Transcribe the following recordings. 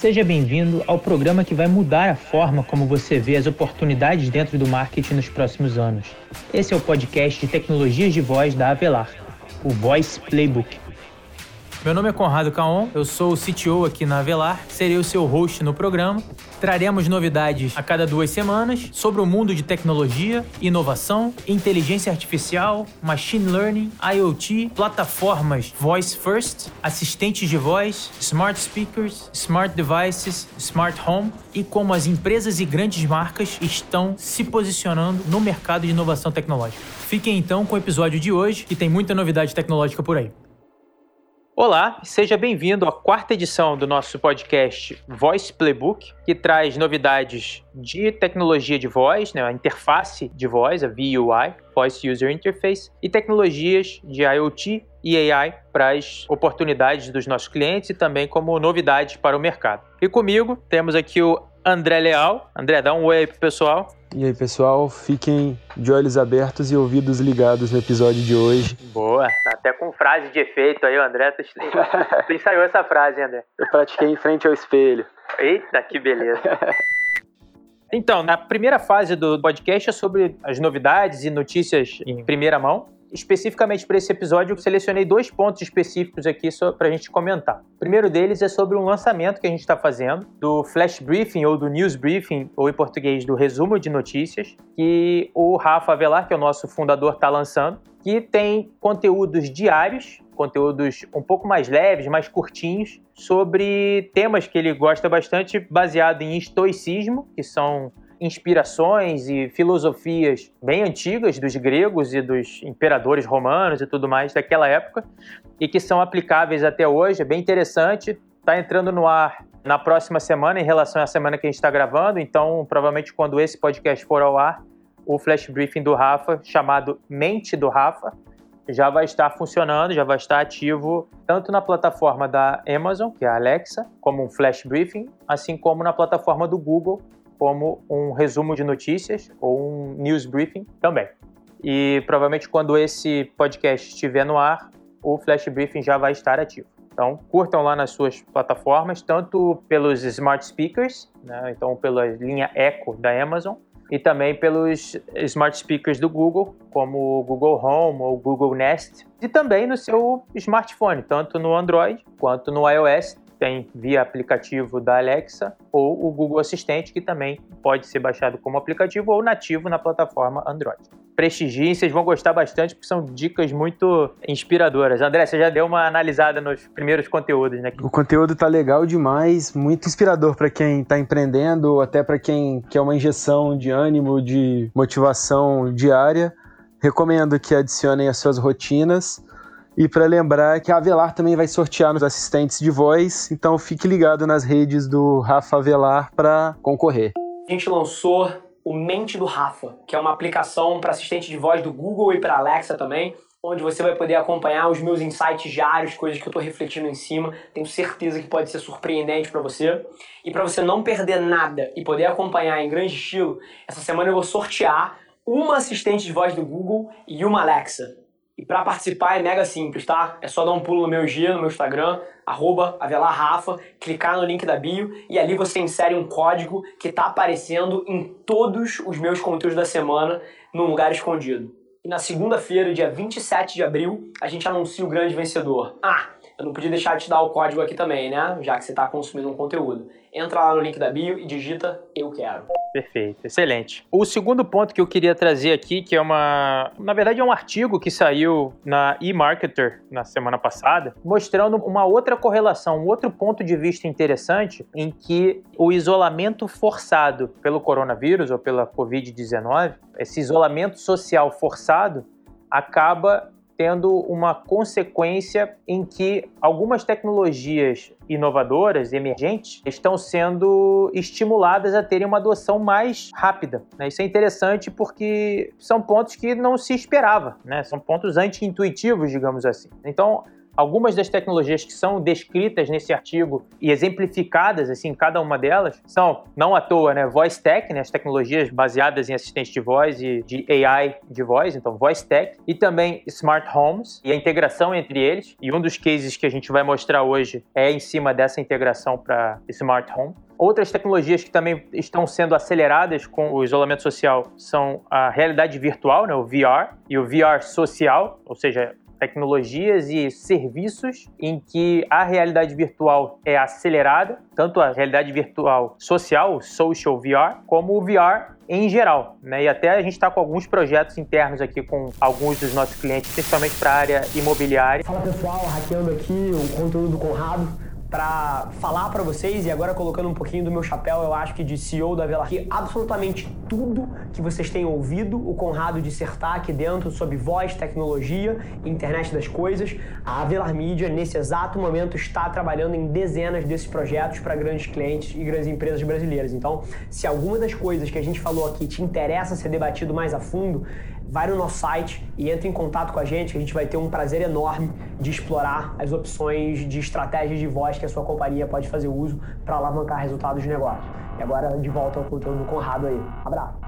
Seja bem-vindo ao programa que vai mudar a forma como você vê as oportunidades dentro do marketing nos próximos anos. Esse é o podcast de tecnologias de voz da Avelar, o Voice Playbook. Meu nome é Conrado Caon, eu sou o CTO aqui na Avelar, serei o seu host no programa. Traremos novidades a cada duas semanas sobre o mundo de tecnologia, inovação, inteligência artificial, machine learning, IoT, plataformas voice first, assistentes de voz, smart speakers, smart devices, smart home e como as empresas e grandes marcas estão se posicionando no mercado de inovação tecnológica. Fiquem então com o episódio de hoje, que tem muita novidade tecnológica por aí. Olá, seja bem-vindo à quarta edição do nosso podcast Voice Playbook, que traz novidades de tecnologia de voz, né, a interface de voz, a VUI, Voice User Interface, e tecnologias de IoT e AI para as oportunidades dos nossos clientes e também como novidades para o mercado. E comigo temos aqui o André Leal. André, dá um oi aí pro pessoal. E aí, pessoal, fiquem de olhos abertos e ouvidos ligados no episódio de hoje. Boa, até com frase de efeito aí, o André. Tu, tu ensaiou essa frase, André? Eu pratiquei em frente ao espelho. Eita, que beleza. Então, na primeira fase do podcast é sobre as novidades e notícias em primeira mão especificamente para esse episódio, eu selecionei dois pontos específicos aqui para a gente comentar. O primeiro deles é sobre um lançamento que a gente está fazendo do Flash Briefing ou do News Briefing, ou em português, do resumo de notícias, que o Rafa Avelar, que é o nosso fundador, está lançando, que tem conteúdos diários, conteúdos um pouco mais leves, mais curtinhos, sobre temas que ele gosta bastante, baseado em estoicismo, que são inspirações e filosofias bem antigas dos gregos e dos imperadores romanos e tudo mais daquela época e que são aplicáveis até hoje. É bem interessante. Está entrando no ar na próxima semana em relação à semana que a gente está gravando. Então, provavelmente quando esse podcast for ao ar, o flash briefing do Rafa, chamado Mente do Rafa, já vai estar funcionando, já vai estar ativo tanto na plataforma da Amazon, que é a Alexa, como um flash briefing, assim como na plataforma do Google, como um resumo de notícias ou um news briefing também. E provavelmente quando esse podcast estiver no ar, o Flash Briefing já vai estar ativo. Então, curtam lá nas suas plataformas, tanto pelos smart speakers, né, então pela linha Echo da Amazon, e também pelos smart speakers do Google, como o Google Home ou o Google Nest, e também no seu smartphone, tanto no Android quanto no iOS, tem via aplicativo da Alexa ou o Google Assistente, que também pode ser baixado como aplicativo ou nativo na plataforma Android. Prestigiem, vocês vão gostar bastante, porque são dicas muito inspiradoras. André, você já deu uma analisada nos primeiros conteúdos, né? O conteúdo tá legal demais, muito inspirador para quem está empreendendo, até para quem quer uma injeção de ânimo, de motivação diária. Recomendo que adicionem as suas rotinas e para lembrar que a Avelar também vai sortear nos assistentes de voz, então fique ligado nas redes do Rafa Avelar para concorrer. A gente lançou o Mente do Rafa, que é uma aplicação para assistente de voz do Google e para Alexa também, onde você vai poder acompanhar os meus insights diários, coisas que eu estou refletindo em cima. Tenho certeza que pode ser surpreendente para você. E para você não perder nada e poder acompanhar em grande estilo, essa semana eu vou sortear uma assistente de voz do Google e uma Alexa. E para participar é mega simples, tá? É só dar um pulo no meu G, no meu Instagram, arroba Rafa, clicar no link da bio e ali você insere um código que está aparecendo em todos os meus conteúdos da semana num lugar escondido. E na segunda-feira, dia 27 de abril, a gente anuncia o grande vencedor. Ah, eu não podia deixar de te dar o código aqui também, né? Já que você está consumindo um conteúdo. Entra lá no link da bio e digita Eu Quero. Perfeito, excelente. O segundo ponto que eu queria trazer aqui, que é uma. Na verdade, é um artigo que saiu na eMarketer na semana passada, mostrando uma outra correlação, um outro ponto de vista interessante em que o isolamento forçado pelo coronavírus ou pela Covid-19, esse isolamento social forçado, acaba tendo uma consequência em que algumas tecnologias inovadoras, emergentes, estão sendo estimuladas a terem uma adoção mais rápida. Né? Isso é interessante porque são pontos que não se esperava, né? são pontos anti-intuitivos, digamos assim. Então, algumas das tecnologias que são descritas nesse artigo e exemplificadas, assim, cada uma delas, são, não à toa, né, Voice Tech, né, as tecnologias baseadas em assistente de voz e de AI de voz, então Voice Tech, e também Smart Homes e a integração entre eles. E um dos cases que a gente vai mostrar hoje é em cima dessa integração para Smart Home. Outras tecnologias que também estão sendo aceleradas com o isolamento social são a realidade virtual, né, o VR, e o VR social, ou seja, tecnologias e serviços em que a realidade virtual é acelerada, tanto a realidade virtual social, social VR, como o VR em geral. Né? E até a gente está com alguns projetos internos aqui com alguns dos nossos clientes, principalmente para a área imobiliária. Fala pessoal, hackeando aqui o conteúdo do Conrado para falar para vocês e agora colocando um pouquinho do meu chapéu, eu acho que de CEO da Velar, que absolutamente tudo que vocês têm ouvido o Conrado dissertar aqui dentro sobre voz, tecnologia, internet das coisas, a Velar Media nesse exato momento está trabalhando em dezenas desses projetos para grandes clientes e grandes empresas brasileiras. Então, se alguma das coisas que a gente falou aqui te interessa ser debatido mais a fundo, vai no nosso site e entre em contato com a gente, que a gente vai ter um prazer enorme de explorar as opções de estratégias de voz que a sua companhia pode fazer uso para alavancar resultados de negócio. E agora, de volta ao conteúdo do Conrado aí. Abraço!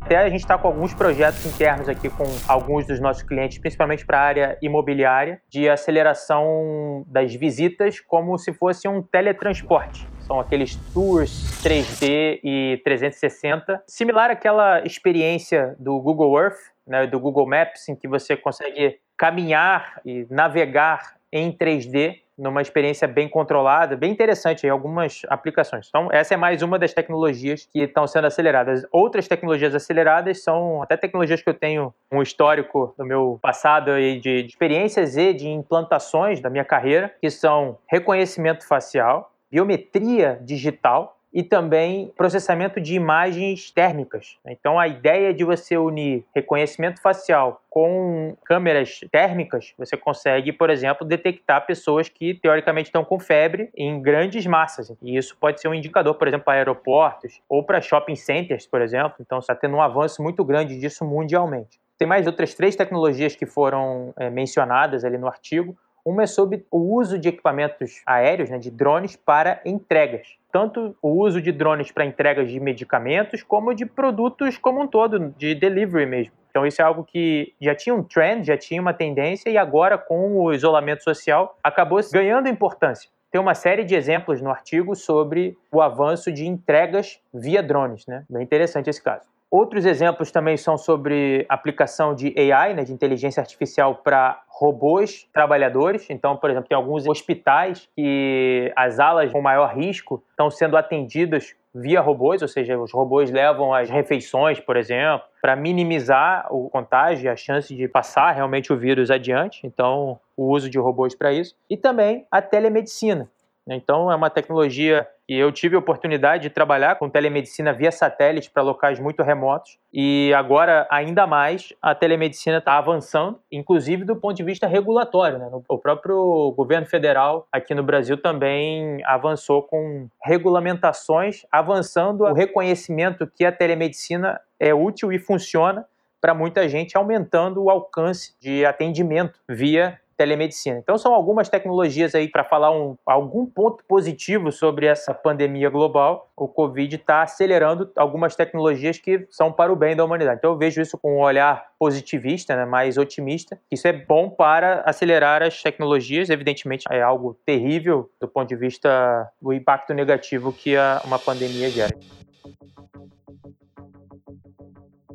Até a gente está com alguns projetos internos aqui com alguns dos nossos clientes, principalmente para a área imobiliária, de aceleração das visitas como se fosse um teletransporte. São aqueles tours 3D e 360, similar àquela experiência do Google Earth, né, do Google Maps, em que você consegue caminhar e navegar em 3D numa experiência bem controlada, bem interessante em algumas aplicações. Então, essa é mais uma das tecnologias que estão sendo aceleradas. Outras tecnologias aceleradas são até tecnologias que eu tenho um histórico do meu passado e de experiências e de implantações da minha carreira, que são reconhecimento facial, biometria digital e também processamento de imagens térmicas. Então, a ideia de você unir reconhecimento facial com câmeras térmicas, você consegue, por exemplo, detectar pessoas que teoricamente estão com febre em grandes massas. E isso pode ser um indicador, por exemplo, para aeroportos ou para shopping centers, por exemplo. Então, está tendo um avanço muito grande disso mundialmente. Tem mais outras três tecnologias que foram é, mencionadas ali no artigo. Uma é sobre o uso de equipamentos aéreos, né, de drones, para entregas. Tanto o uso de drones para entregas de medicamentos, como de produtos como um todo, de delivery mesmo. Então, isso é algo que já tinha um trend, já tinha uma tendência, e agora, com o isolamento social, acabou ganhando importância. Tem uma série de exemplos no artigo sobre o avanço de entregas via drones, né? Bem interessante esse caso. Outros exemplos também são sobre aplicação de AI, né, de inteligência artificial para robôs trabalhadores. Então, por exemplo, tem alguns hospitais que as alas com maior risco estão sendo atendidas via robôs, ou seja, os robôs levam as refeições, por exemplo, para minimizar o contágio a chance de passar realmente o vírus adiante. Então, o uso de robôs para isso. E também a telemedicina. Então, é uma tecnologia que eu tive a oportunidade de trabalhar com telemedicina via satélite para locais muito remotos. E agora, ainda mais, a telemedicina está avançando, inclusive do ponto de vista regulatório. Né? O próprio governo federal aqui no Brasil também avançou com regulamentações, avançando o reconhecimento que a telemedicina é útil e funciona para muita gente, aumentando o alcance de atendimento via telemedicina. Então são algumas tecnologias aí para falar um, algum ponto positivo sobre essa pandemia global. O Covid está acelerando algumas tecnologias que são para o bem da humanidade. Então eu vejo isso com um olhar positivista, né, mais otimista. Isso é bom para acelerar as tecnologias. Evidentemente é algo terrível do ponto de vista do impacto negativo que a, uma pandemia gera.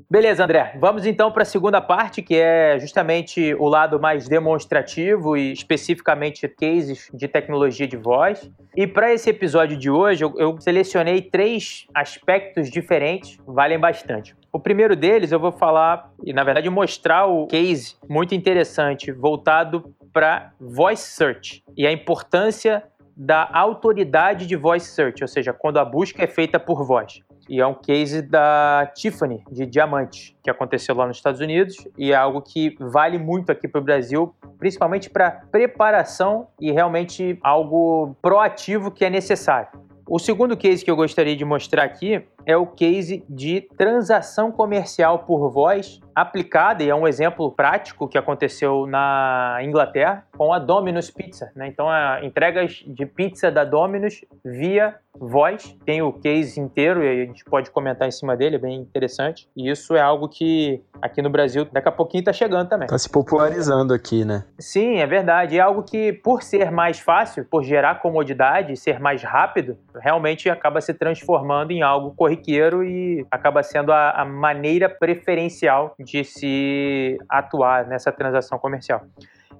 Beleza, André. Vamos então para a segunda parte, que é justamente o lado mais demonstrativo e especificamente cases de tecnologia de voz. E para esse episódio de hoje, eu, eu, selecionei três aspectos diferentes, valem bastante. O primeiro deles eu vou falar e, na verdade, mostrar o case muito interessante voltado para voice search e a importância da autoridade de voice search, ou seja, quando a busca é feita por voz. E é um case da Tiffany, de diamante, que aconteceu lá nos Estados Unidos e é algo que vale muito aqui para o Brasil, principalmente para preparação e realmente algo proativo que é necessário. O segundo case que eu gostaria de mostrar aqui é o case de transação comercial por voz aplicada e é um exemplo prático que aconteceu na Inglaterra com a Domino's Pizza. Né? Então, a entregas de pizza da Domino's via voz. Tem o case inteiro e a gente pode comentar em cima dele, é bem interessante. E isso é algo que aqui no Brasil daqui a pouquinho está chegando também. Está se popularizando aqui, né? Sim, é verdade. É algo que, por ser mais fácil, por gerar comodidade, ser mais rápido, realmente acaba se transformando em algo corriqueiro e acaba sendo a, a maneira preferencial de se atuar nessa transação comercial.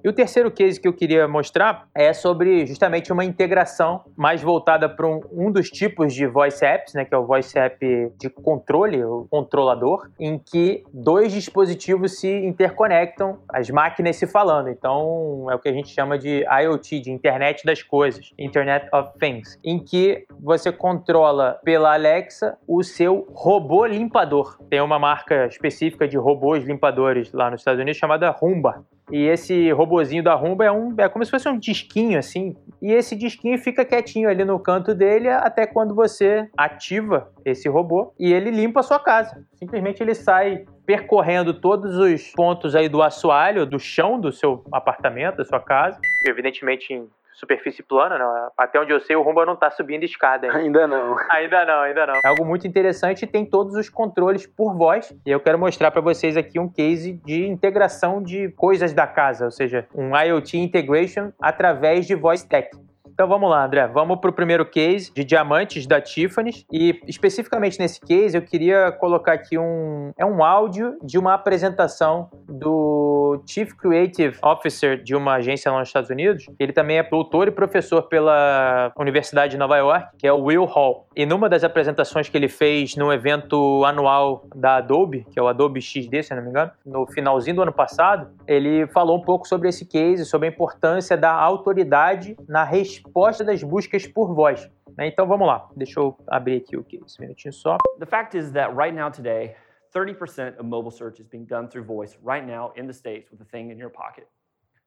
E o terceiro case que eu queria mostrar é sobre justamente uma integração mais voltada para um, um, dos tipos de voice apps, né, que é o voice app de controle, o controlador, em que dois dispositivos se interconectam, as máquinas se falando. Então, é o que a gente chama de IoT, de Internet das Coisas, Internet of Things, em que você controla pela Alexa o seu robô limpador. Tem uma marca específica de robôs limpadores lá nos Estados Unidos chamada Rumba. E esse robozinho da Rumba é um é como se fosse um disquinho assim, e esse disquinho fica quietinho ali no canto dele até quando você ativa esse robô e ele limpa a sua casa. Simplesmente ele sai percorrendo todos os pontos aí do assoalho, do chão do seu apartamento, da sua casa, evidentemente em superfície plana, não. Até onde eu sei, o Rumba não está subindo escada ainda. Ainda não. Ainda não, ainda não. É algo muito interessante e tem todos os controles por voz. E eu quero mostrar para vocês aqui um case de integração de coisas da casa, ou seja, um IoT integration através de voice tech. Então vamos lá, André. Vamos para o primeiro case de diamantes da Tiffany. E especificamente nesse case, eu queria colocar aqui um. É um áudio de uma apresentação do Chief Creative Officer de uma agência lá nos Estados Unidos. Ele também é doutor e professor pela Universidade de Nova York, que é o Will Hall. E numa das apresentações que ele fez no evento anual da Adobe, que é o Adobe XD, se não me engano, no finalzinho do ano passado, ele falou um pouco sobre esse case, sobre a importância da autoridade na resposta resposta das buscas por voz. Então vamos lá, deixa eu abrir aqui o que esse minutinho só. The fact is that right now today, 30% of mobile search is being done through voice right now in the states with a thing in your pocket.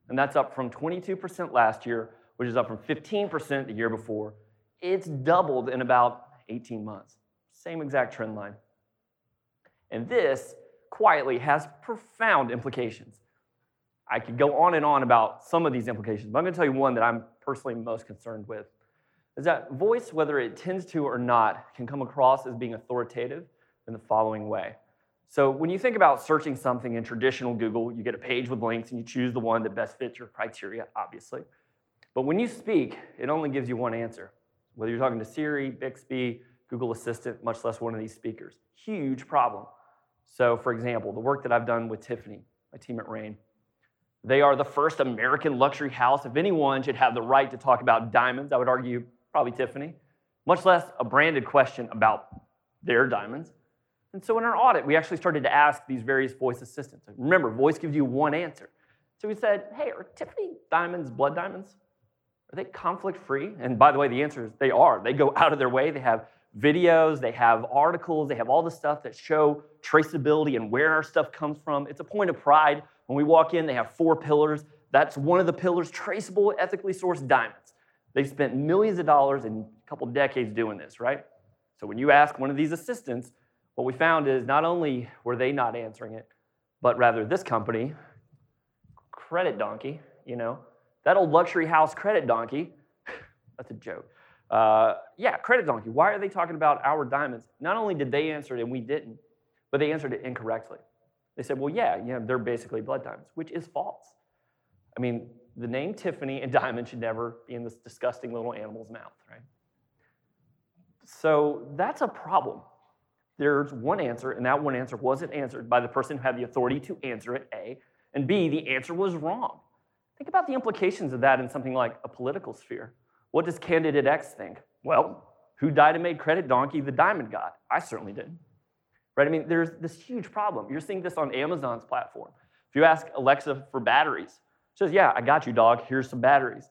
And that's up from 22% last year, which is up from 15% the year before. It's doubled in about 18 months. Same exact trend line. And this quietly has profound implications. I could go on and on about some of these implications, but I'm going to tell you one that I'm personally most concerned with. Is that voice, whether it tends to or not, can come across as being authoritative in the following way. So, when you think about searching something in traditional Google, you get a page with links and you choose the one that best fits your criteria, obviously. But when you speak, it only gives you one answer. Whether you're talking to Siri, Bixby, Google Assistant, much less one of these speakers. Huge problem. So, for example, the work that I've done with Tiffany, my team at Rain, they are the first American luxury house. If anyone should have the right to talk about diamonds, I would argue probably Tiffany, much less a branded question about their diamonds. And so in our audit, we actually started to ask these various voice assistants. Remember, voice gives you one answer. So we said, hey, are Tiffany diamonds blood diamonds? Are they conflict free? And by the way, the answer is they are. They go out of their way. They have videos, they have articles, they have all the stuff that show traceability and where our stuff comes from. It's a point of pride when we walk in, they have four pillars. That's one of the pillars traceable, ethically sourced diamonds. They've spent millions of dollars in a couple decades doing this, right? So when you ask one of these assistants, what we found is not only were they not answering it, but rather this company, Credit Donkey, you know, that old luxury house Credit Donkey, that's a joke. Uh, yeah, Credit Donkey, why are they talking about our diamonds? Not only did they answer it and we didn't, but they answered it incorrectly. They said, well, yeah, yeah, they're basically blood diamonds, which is false. I mean, the name Tiffany and diamond should never be in this disgusting little animal's mouth, right? So that's a problem. There's one answer, and that one answer wasn't answered by the person who had the authority to answer it, A, and B, the answer was wrong. Think about the implications of that in something like a political sphere. What does candidate X think? Well, who died and made credit donkey the diamond god? I certainly did. Right? I mean, there's this huge problem. You're seeing this on Amazon's platform. If you ask Alexa for batteries, she says, "Yeah, I got you, dog. Here's some batteries."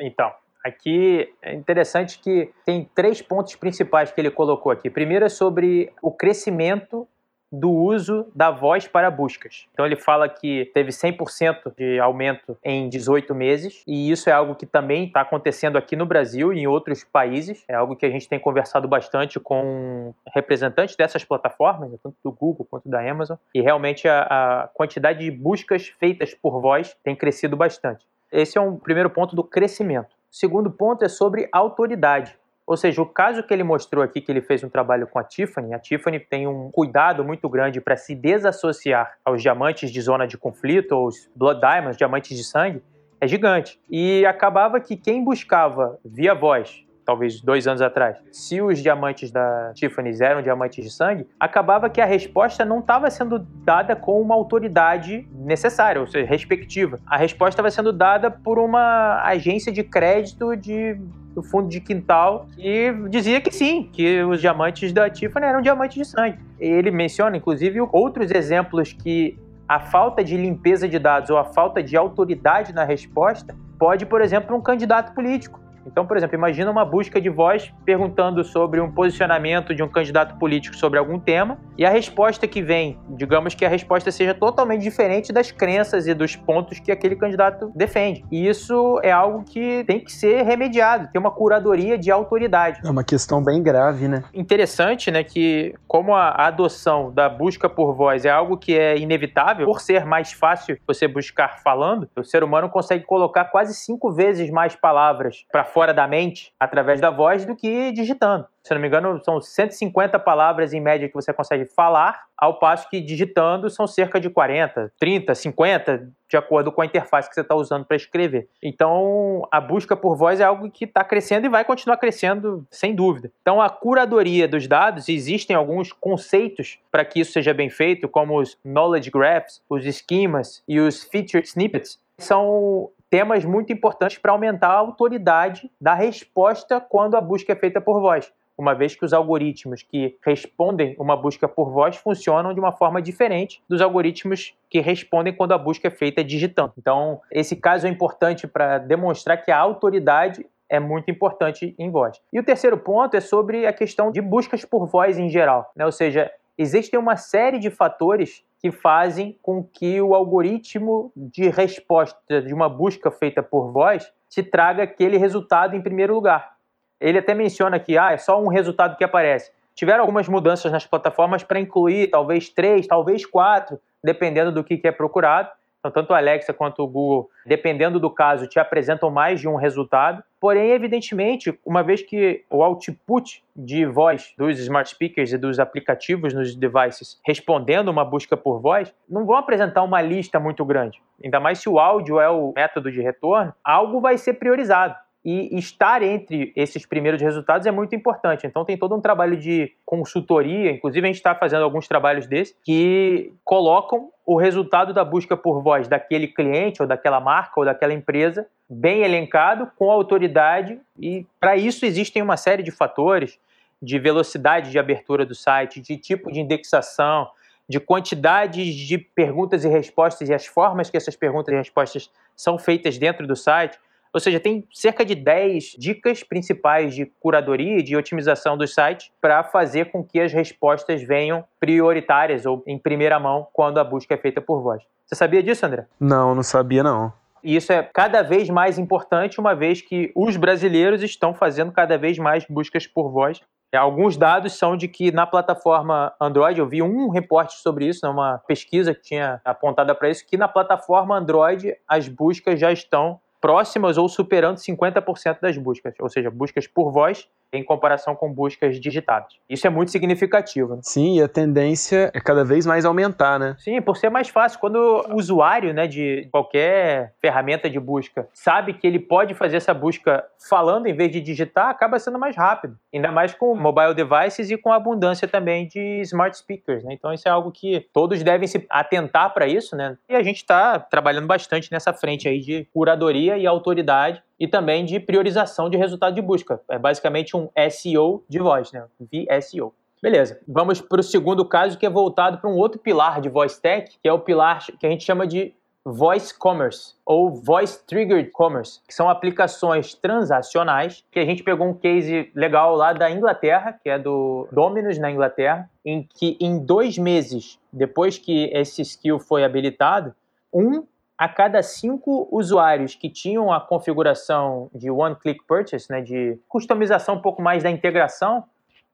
Então, aqui é interessante que tem três pontos principais que ele colocou aqui. Primeiro é sobre o crescimento do uso da voz para buscas. Então ele fala que teve 100% de aumento em 18 meses e isso é algo que também está acontecendo aqui no Brasil e em outros países. É algo que a gente tem conversado bastante com representantes dessas plataformas, tanto do Google quanto da Amazon, e realmente a, a quantidade de buscas feitas por voz tem crescido bastante. Esse é um primeiro ponto do crescimento. O segundo ponto é sobre autoridade. Ou seja, o caso que ele mostrou aqui, que ele fez um trabalho com a Tiffany, a Tiffany tem um cuidado muito grande para se desassociar aos diamantes de zona de conflito, ou os Blood Diamonds, diamantes de sangue, é gigante. E acabava que quem buscava via voz talvez dois anos atrás, se os diamantes da Tiffany eram diamantes de sangue, acabava que a resposta não estava sendo dada com uma autoridade necessária, ou seja, respectiva. A resposta estava sendo dada por uma agência de crédito de do fundo de quintal que dizia que sim, que os diamantes da Tiffany eram diamantes de sangue. Ele menciona, inclusive, outros exemplos que a falta de limpeza de dados ou a falta de autoridade na resposta pode, por exemplo, um candidato político então, por exemplo, imagina uma busca de voz perguntando sobre um posicionamento de um candidato político sobre algum tema e a resposta que vem, digamos que a resposta seja totalmente diferente das crenças e dos pontos que aquele candidato defende. E isso é algo que tem que ser remediado, tem uma curadoria de autoridade. É uma questão bem grave, né? Interessante, né, que como a adoção da busca por voz é algo que é inevitável, por ser mais fácil você buscar falando, o ser humano consegue colocar quase cinco vezes mais palavras para fora da mente através da voz do que digitando. Se não me engano, são 150 palavras em média que você consegue falar, ao passo que digitando são cerca de 40, 30, 50, de acordo com a interface que você está usando para escrever. Então, a busca por voz é algo que está crescendo e vai continuar crescendo, sem dúvida. Então, a curadoria dos dados, existem alguns conceitos para que isso seja bem feito, como os knowledge graphs, os esquemas e os feature snippets, são temas muito importantes para aumentar a autoridade da resposta quando a busca é feita por voz, uma vez que os algoritmos que respondem uma busca por voz funcionam de uma forma diferente dos algoritmos que respondem quando a busca é feita digitando. Então, esse caso é importante para demonstrar que a autoridade é muito importante em voz. E o terceiro ponto é sobre a questão de buscas por voz em geral, né? ou seja, existem uma série de fatores que fazem com que o algoritmo de resposta de uma busca feita por voz te traga aquele resultado em primeiro lugar. Ele até menciona que ah, é só um resultado que aparece. Tiveram algumas mudanças nas plataformas para incluir talvez três, talvez quatro, dependendo do que é procurado. Então, tanto o Alexa quanto o Google, dependendo do caso, te apresentam mais de um resultado. Porém, evidentemente, uma vez que o output de voz dos smart speakers e dos aplicativos nos devices respondendo uma busca por voz, não vão apresentar uma lista muito grande. Ainda mais se o áudio é o método de retorno, algo vai ser priorizado e estar entre esses primeiros resultados é muito importante. Então tem todo um trabalho de consultoria, inclusive a gente está fazendo alguns trabalhos desses, que colocam o resultado da busca por voz daquele cliente ou daquela marca ou daquela empresa bem elencado, com autoridade, e para isso existem uma série de fatores de velocidade de abertura do site, de tipo de indexação, de quantidade de perguntas e respostas e as formas que essas perguntas e respostas são feitas dentro do site. Ou seja, tem cerca de 10 dicas principais de curadoria e de otimização do site para fazer com que as respostas venham prioritárias ou em primeira mão quando a busca é feita por voz. Você sabia disso, André? Não, não sabia não. E isso é cada vez mais importante, uma vez que os brasileiros estão fazendo cada vez mais buscas por voz. Alguns dados são de que na plataforma Android, eu vi um reporte sobre isso, né, uma pesquisa que tinha apontada para isso, que na plataforma Android as buscas já estão próximas ou superando 50% das buscas, ou seja, buscas por voz em comparação com buscas digitadas. Isso é muito significativo. Né? Sim, e a tendência é cada vez mais aumentar, né? Sim, por ser mais fácil. Quando o usuário né, de qualquer ferramenta de busca sabe que ele pode fazer essa busca falando em vez de digitar, acaba sendo mais rápido. Ainda mais com mobile devices e com a abundância também de smart speakers. Né? Então isso é algo que todos devem se atentar para isso, né? E a gente está trabalhando bastante nessa frente aí de curadoria e autoridade e também de priorização de resultado de busca. É basicamente um SEO de voz, né? VSEO. Beleza, vamos para o segundo caso que é voltado para um outro pilar de voice tech, que é o pilar que a gente chama de Voice Commerce ou Voice Triggered Commerce, que são aplicações transacionais, que a gente pegou um case legal lá da Inglaterra, que é do Dominus na Inglaterra, em que em dois meses depois que esse skill foi habilitado, um a cada cinco usuários que tinham a configuração de one-click purchase, né, de customização um pouco mais da integração,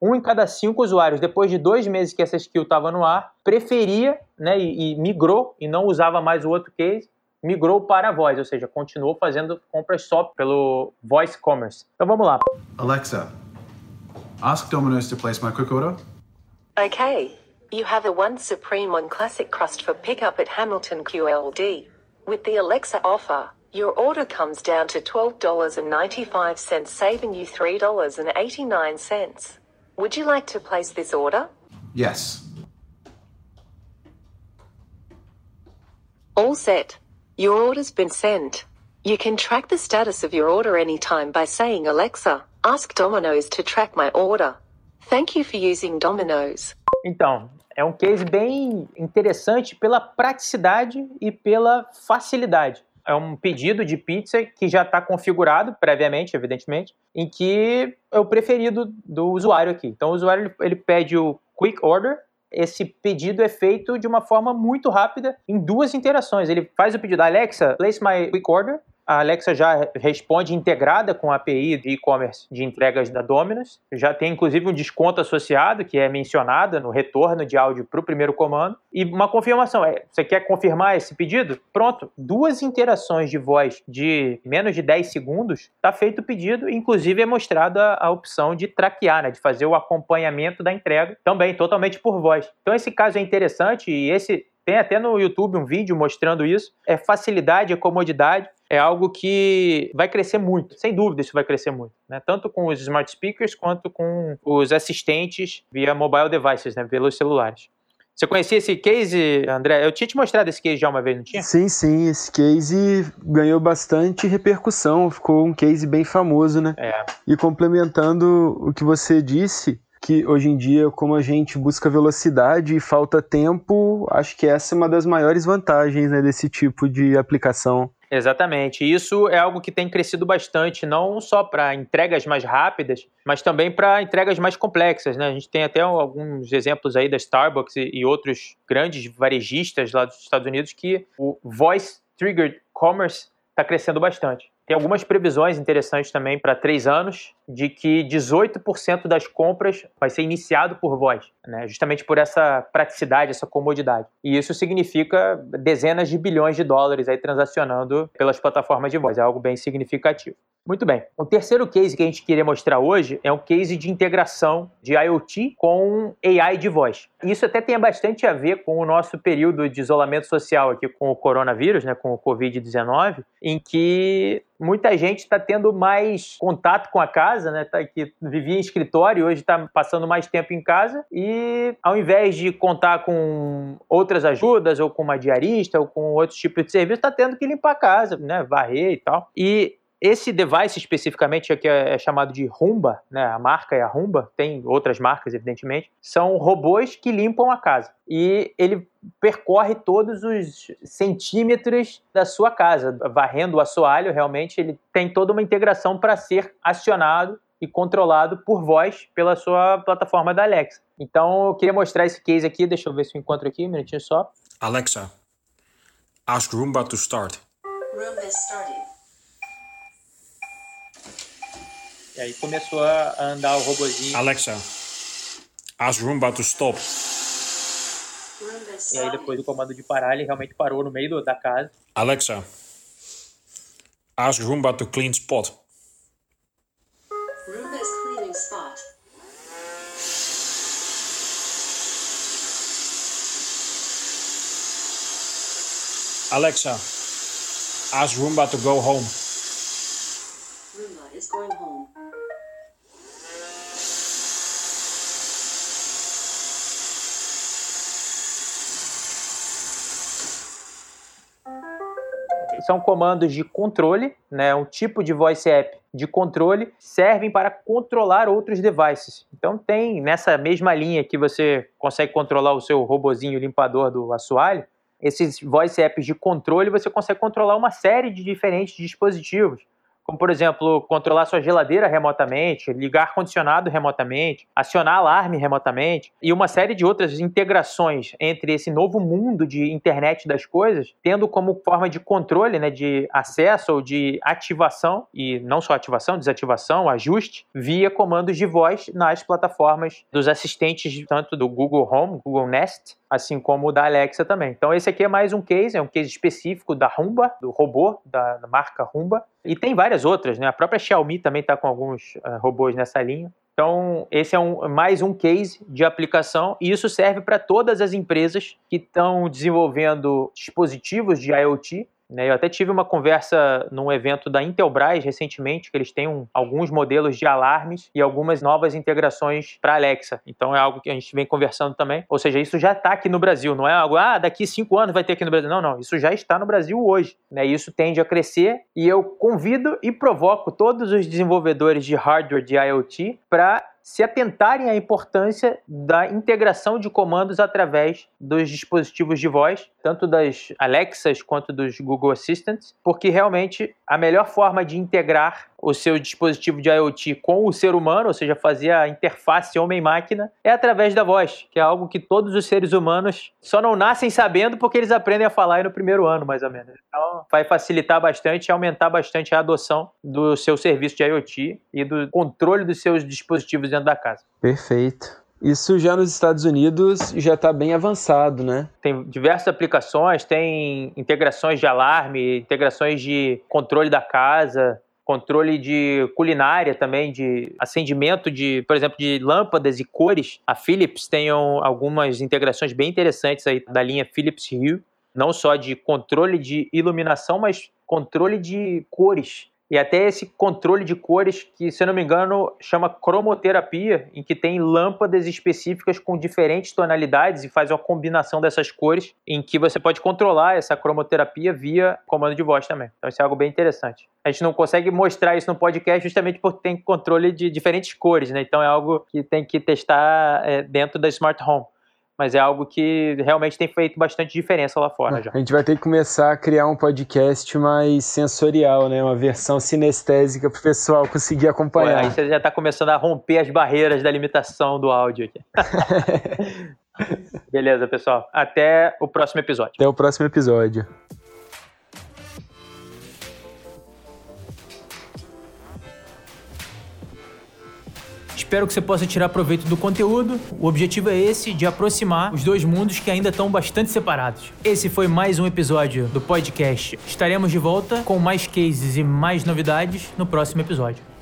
um em cada cinco usuários, depois de dois meses que essa skill estava no ar, preferia né, e, e, migrou e não usava mais o outro case, migrou para a voz, ou seja, continuou fazendo compras só pelo voice commerce. Então vamos lá. Alexa, ask Domino's to place my quick order. Okay, you have a one supreme one classic crust for pickup at Hamilton QLD. With the Alexa offer, your order comes down to $12.95, saving you $3.89. Would you like to place this order? Yes. All set. Your order's been sent. You can track the status of your order anytime by saying, Alexa, ask Domino's to track my order. Thank you for using Domino's. Então, é um case bem interessante pela praticidade e pela facilidade. É um pedido de pizza que já está configurado previamente, evidentemente, em que é o preferido do usuário aqui. Então, o usuário ele, pede o Quick Order. Esse pedido é feito de uma forma muito rápida em duas interações. Ele faz o pedido, Alexa, place my quick order a Alexa já responde integrada com a API de e-commerce de entregas da Domino's. Já tem inclusive um desconto associado que é mencionado no retorno de áudio para o primeiro comando. E uma confirmação: é, você quer confirmar esse pedido? Pronto, duas interações de voz de menos de 10 segundos, está feito o pedido, inclusive é mostrada a opção de traquear, né, de fazer o acompanhamento da entrega, também totalmente por voz. Então esse caso é interessante e esse tem até no YouTube um vídeo mostrando isso. É facilidade, é comodidade é algo que vai crescer muito, sem dúvida isso vai crescer muito, né? tanto com os smart speakers quanto com os assistentes via mobile devices, né? pelos celulares. Você conhecia esse case, André? Eu tinha te mostrado esse case já uma vez, não tinha? Sim, sim. Esse case ganhou bastante repercussão. Ficou um case bem famoso, né? É. E complementando o que você disse, que hoje em dia, como a gente busca velocidade e falta tempo, acho que essa é uma das maiores vantagens né, desse tipo de aplicação. Exatamente. Isso é algo que tem crescido bastante, não só para entregas mais rápidas, mas também para entregas mais complexas. Né? A gente tem até alguns exemplos aí da Starbucks e outros grandes varejistas lá dos Estados Unidos que o Voice Triggered Commerce está crescendo bastante. Tem algumas previsões interessantes também para três anos, de que 18% das compras vai ser iniciado por voz, né? justamente por essa praticidade, essa comodidade. E isso significa dezenas de bilhões de dólares aí transacionando pelas plataformas de voz, é algo bem significativo. Muito bem. O terceiro case que a gente queria mostrar hoje é um case de integração de IoT com AI de voz. Isso até tem bastante a ver com o nosso período de isolamento social aqui com o coronavírus, né, com o Covid-19, em que muita gente está tendo mais contato com a casa, né? Tá, que vivia em escritório, hoje está passando mais tempo em casa e ao invés de contar com outras ajudas ou com uma diarista ou com outros tipos de serviço, está tendo que limpar a casa, né? Varrer e tal. E esse device especificamente, que é chamado de Rumba, né, a marca é a Rumba, tem outras marcas, evidentemente, são robôs que limpam a casa. E ele percorre todos os centímetros da sua casa, varrendo o assoalho, realmente ele tem toda uma integração para ser acionado e controlado por voz pela sua plataforma da Alexa. Então eu queria mostrar esse case aqui, deixa eu ver se eu encontro aqui, um minutinho só. Alexa, ask Roomba to start. Room is started. E aí começou a andar o robozinho. Alexa, ask Roomba to stop. E aí depois do comando de parar, ele realmente parou no meio da casa. Alexa, ask Roomba to clean spot. Roomba's cleaning spot. Alexa, ask Roomba to go home. Roomba is going home. São comandos de controle, né? Um tipo de voice app de controle servem para controlar outros devices. Então tem nessa mesma linha que você consegue controlar o seu robozinho limpador do assoalho, esses voice apps de controle, você consegue controlar uma série de diferentes dispositivos como por exemplo, controlar sua geladeira remotamente, ligar ar-condicionado remotamente, acionar alarme remotamente e uma série de outras integrações entre esse novo mundo de internet das coisas, tendo como forma de controle, né, de acesso ou de ativação e não só ativação, desativação, ajuste via comandos de voz nas plataformas dos assistentes tanto do Google Home, Google Nest, assim como o da Alexa também. Então esse aqui é mais um case, é um case específico da Rumba, do robô da, da marca Rumba, e tem várias outras, né? A própria Xiaomi também está com alguns uh, robôs nessa linha. Então, esse é um, mais um case de aplicação e isso serve para todas as empresas que estão desenvolvendo dispositivos de IoT né? Eu até tive uma conversa num evento da Intelbras recentemente, que eles têm um, alguns modelos de alarmes e algumas novas integrações para Alexa. Então é algo que a gente vem conversando também. Ou seja, isso já está aqui no Brasil, não é algo, ah, daqui cinco anos vai ter aqui no Brasil. Não, não, isso já está no Brasil hoje. Né? Isso tende a crescer e eu convido e provoco todos os desenvolvedores de hardware de IoT para se atentarem à importância da integração de comandos através dos dispositivos de voz, tanto das Alexas quanto dos Google Assistants, porque realmente a melhor forma de integrar o seu dispositivo de IoT com o ser humano, ou seja, fazer a interface homem-máquina, é através da voz, que é algo que todos os seres humanos só não nascem sabendo porque eles aprendem a falar aí no primeiro ano, mais ou menos. Então, vai facilitar bastante e aumentar bastante a adoção do seu serviço de IoT e do controle dos seus dispositivos dentro da casa. Perfeito. Isso já nos Estados Unidos já está bem avançado, né? Tem diversas aplicações, tem integrações de alarme, integrações de controle da casa, controle de culinária também, de acendimento de, por exemplo, de lâmpadas e cores. A Philips tem algumas integrações bem interessantes aí da linha Philips Hue, não só de controle de iluminação, mas controle de cores e até esse controle de cores que, se eu não me engano, chama cromoterapia, em que tem lâmpadas específicas com diferentes tonalidades e faz uma combinação dessas cores, em que você pode controlar essa cromoterapia via comando de voz também. Então isso é algo bem interessante. A gente não consegue mostrar isso no podcast justamente porque tem controle de diferentes cores, né? Então é algo que tem que testar é, dentro da Smart Home mas é algo que realmente tem feito bastante diferença lá fora já. A gente vai ter que começar a criar um podcast mais sensorial, né? Uma versão sinestésica para o pessoal conseguir acompanhar. Ué, aí você já está começando a romper as barreiras da limitação do áudio aqui. Beleza, pessoal. Até o próximo episódio. Até o próximo episódio. Espero que você possa tirar proveito do conteúdo. O objetivo é esse, de aproximar os dois mundos que ainda estão bastante separados. Esse foi mais um episódio do podcast. Estaremos de volta com mais cases e mais novidades no próximo episódio.